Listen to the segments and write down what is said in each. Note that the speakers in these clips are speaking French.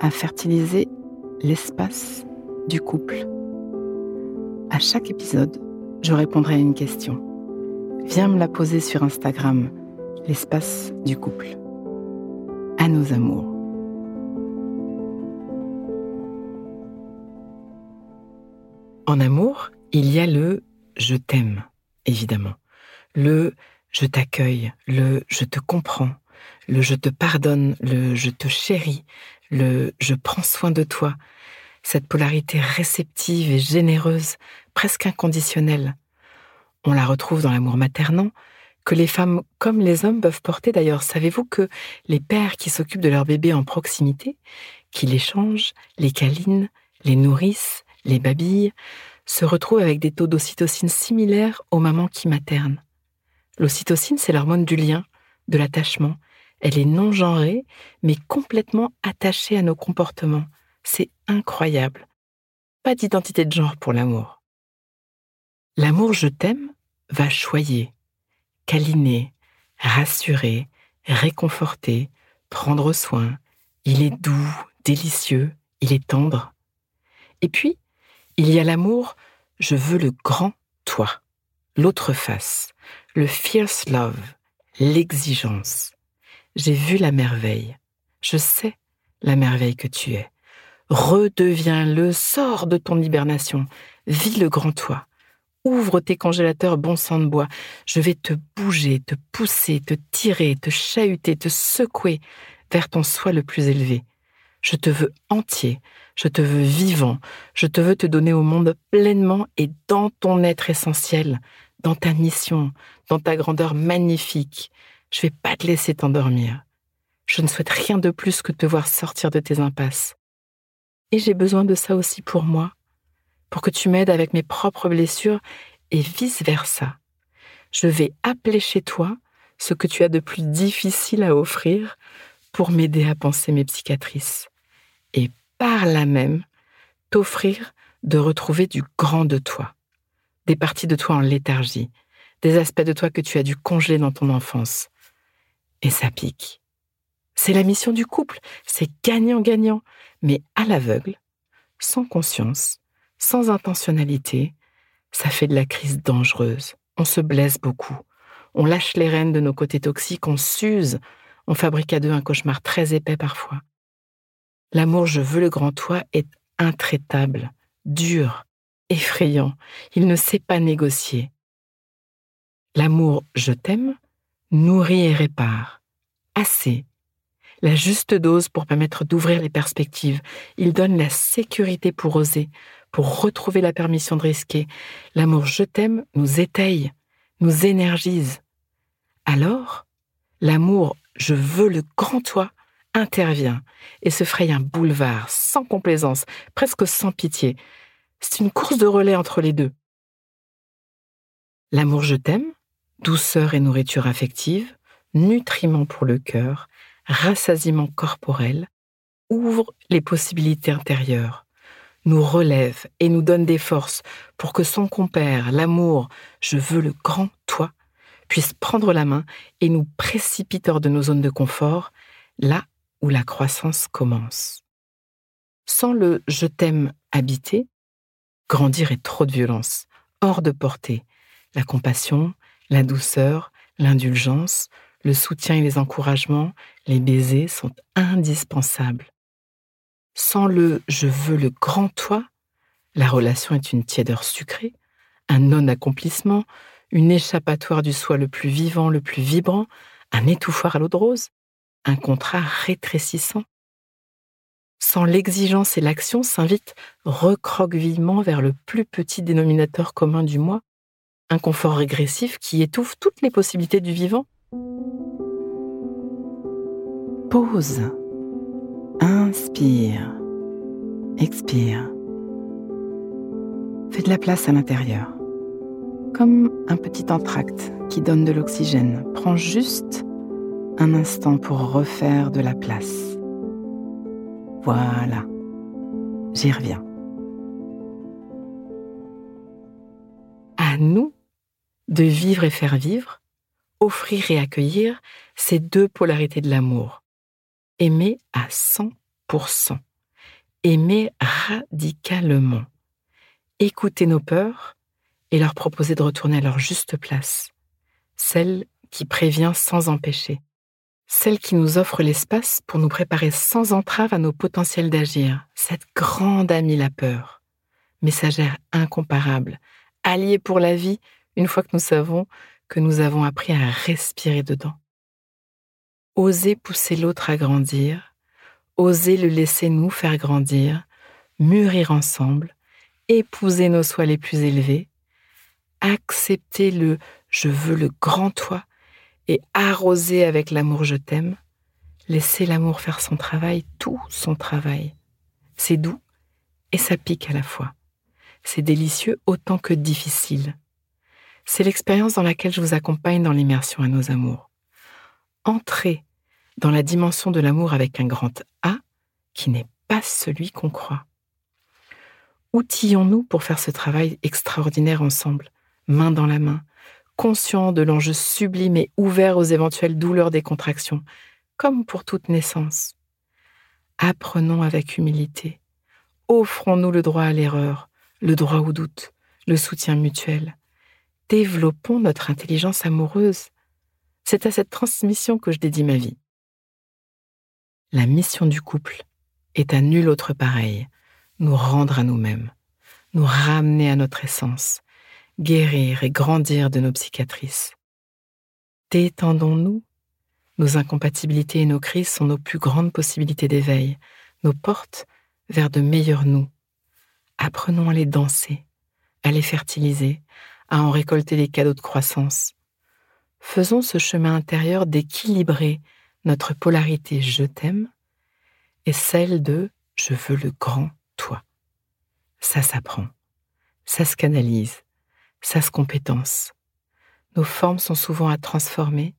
à fertiliser l'espace du couple. À chaque épisode, je répondrai à une question. Viens me la poser sur Instagram, l'espace du couple. À nos amours. En amour, il y a le je t'aime, évidemment. Le je t'accueille, le je te comprends, le je te pardonne, le je te chéris, le je prends soin de toi, cette polarité réceptive et généreuse, presque inconditionnelle. On la retrouve dans l'amour maternant, que les femmes comme les hommes peuvent porter d'ailleurs. Savez-vous que les pères qui s'occupent de leurs bébés en proximité, qui les changent, les câlinent, les nourrissent, les babillent, se retrouvent avec des taux d'ocytocine similaires aux mamans qui maternent. L'ocytocine, c'est l'hormone du lien, de l'attachement, elle est non genrée, mais complètement attachée à nos comportements. C'est incroyable. Pas d'identité de genre pour l'amour. L'amour je t'aime va choyer, câliner, rassurer, réconforter, prendre soin. Il est doux, délicieux, il est tendre. Et puis, il y a l'amour, je veux le grand toi, l'autre face, le fierce love, l'exigence j'ai vu la merveille. Je sais la merveille que tu es. Redeviens-le, sors de ton hibernation, vis le grand toi. Ouvre tes congélateurs bon sang de bois. Je vais te bouger, te pousser, te tirer, te chahuter, te secouer vers ton soi le plus élevé. Je te veux entier, je te veux vivant, je te veux te donner au monde pleinement et dans ton être essentiel, dans ta mission, dans ta grandeur magnifique, je vais pas te laisser t'endormir. Je ne souhaite rien de plus que te voir sortir de tes impasses. Et j'ai besoin de ça aussi pour moi, pour que tu m'aides avec mes propres blessures et vice-versa. Je vais appeler chez toi ce que tu as de plus difficile à offrir pour m'aider à penser mes psychiatrices. Et par là même, t'offrir de retrouver du grand de toi, des parties de toi en léthargie, des aspects de toi que tu as dû congeler dans ton enfance, et ça pique. C'est la mission du couple, c'est gagnant-gagnant, mais à l'aveugle, sans conscience, sans intentionnalité, ça fait de la crise dangereuse. On se blesse beaucoup. On lâche les rênes de nos côtés toxiques, on s'use, on fabrique à deux un cauchemar très épais parfois. L'amour je veux le grand toi est intraitable, dur, effrayant. Il ne sait pas négocier. L'amour je t'aime nourrit et répare. Assez. La juste dose pour permettre d'ouvrir les perspectives. Il donne la sécurité pour oser, pour retrouver la permission de risquer. L'amour je t'aime nous étaye, nous énergise. Alors, l'amour je veux le grand toi intervient et se fraye un boulevard sans complaisance, presque sans pitié. C'est une course de relais entre les deux. L'amour je t'aime douceur et nourriture affective, nutriments pour le cœur, rassasiement corporel, ouvre les possibilités intérieures, nous relève et nous donne des forces pour que son compère, l'amour, je veux le grand toi, puisse prendre la main et nous précipite hors de nos zones de confort, là où la croissance commence. Sans le je t'aime habité, grandir est trop de violence, hors de portée. La compassion, la douceur, l'indulgence, le soutien et les encouragements, les baisers sont indispensables. Sans le je veux le grand toi, la relation est une tièdeur sucrée, un non-accomplissement, une échappatoire du soi le plus vivant, le plus vibrant, un étouffoir à l'eau de rose, un contrat rétrécissant. Sans l'exigence et l'action s'invite recroquevillement vers le plus petit dénominateur commun du moi, un confort régressif qui étouffe toutes les possibilités du vivant. Pause. Inspire. Expire. Fais de la place à l'intérieur. Comme un petit entracte qui donne de l'oxygène. Prends juste un instant pour refaire de la place. Voilà. J'y reviens. À nous de vivre et faire vivre, offrir et accueillir ces deux polarités de l'amour. Aimer à 100%. Aimer radicalement. Écouter nos peurs et leur proposer de retourner à leur juste place. Celle qui prévient sans empêcher. Celle qui nous offre l'espace pour nous préparer sans entrave à nos potentiels d'agir. Cette grande amie la peur. Messagère incomparable. Alliée pour la vie une fois que nous savons que nous avons appris à respirer dedans. Oser pousser l'autre à grandir, oser le laisser nous faire grandir, mûrir ensemble, épouser nos soins les plus élevés, accepter le je veux le grand toi et arroser avec l'amour je t'aime, laisser l'amour faire son travail, tout son travail. C'est doux et ça pique à la fois. C'est délicieux autant que difficile. C'est l'expérience dans laquelle je vous accompagne dans l'immersion à nos amours. Entrez dans la dimension de l'amour avec un grand A qui n'est pas celui qu'on croit. Outillons-nous pour faire ce travail extraordinaire ensemble, main dans la main, conscient de l'enjeu sublime et ouvert aux éventuelles douleurs des contractions, comme pour toute naissance. Apprenons avec humilité. Offrons-nous le droit à l'erreur, le droit au doute, le soutien mutuel développons notre intelligence amoureuse. C'est à cette transmission que je dédie ma vie. La mission du couple est à nul autre pareil, nous rendre à nous-mêmes, nous ramener à notre essence, guérir et grandir de nos psychiatrices. Détendons-nous. Nos incompatibilités et nos crises sont nos plus grandes possibilités d'éveil, nos portes vers de meilleurs nous. Apprenons à les danser, à les fertiliser, à en récolter les cadeaux de croissance. Faisons ce chemin intérieur d'équilibrer notre polarité je t'aime et celle de je veux le grand toi. Ça s'apprend, ça se canalise, ça se compétence. Nos formes sont souvent à transformer,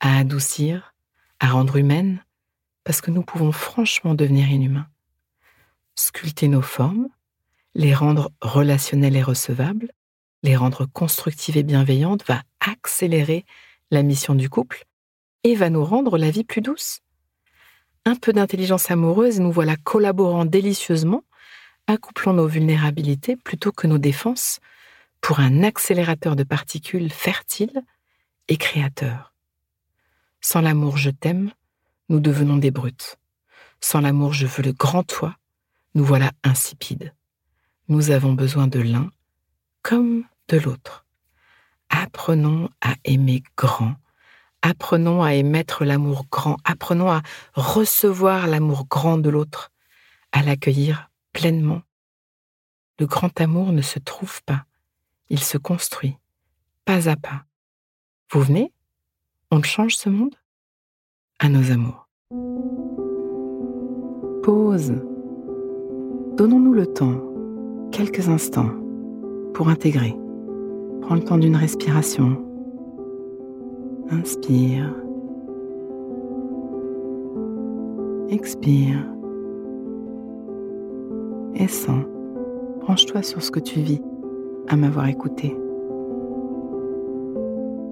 à adoucir, à rendre humaines, parce que nous pouvons franchement devenir inhumains. Sculpter nos formes, les rendre relationnelles et recevables, les rendre constructives et bienveillantes va accélérer la mission du couple et va nous rendre la vie plus douce. Un peu d'intelligence amoureuse nous voilà collaborant délicieusement, accouplant nos vulnérabilités plutôt que nos défenses pour un accélérateur de particules fertile et créateur. Sans l'amour je t'aime, nous devenons des brutes. Sans l'amour je veux le grand toi, nous voilà insipides. Nous avons besoin de l'un comme de l'autre. Apprenons à aimer grand, apprenons à émettre l'amour grand, apprenons à recevoir l'amour grand de l'autre, à l'accueillir pleinement. Le grand amour ne se trouve pas, il se construit, pas à pas. Vous venez? On change ce monde? À nos amours. Pause. Donnons-nous le temps, quelques instants pour intégrer. Prends le temps d'une respiration. Inspire. Expire. Et sens. Branche-toi sur ce que tu vis à m'avoir écouté.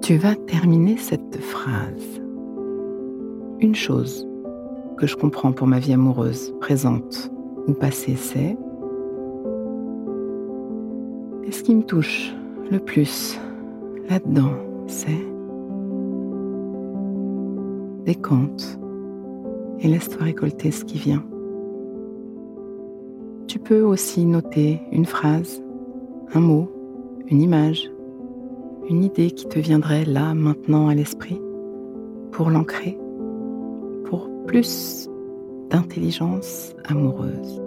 Tu vas terminer cette phrase. Une chose que je comprends pour ma vie amoureuse, présente ou passée, c'est et ce qui me touche le plus là-dedans, c'est décompte et laisse-toi récolter ce qui vient. tu peux aussi noter une phrase, un mot, une image, une idée qui te viendrait là maintenant à l'esprit pour l'ancrer, pour plus d'intelligence amoureuse.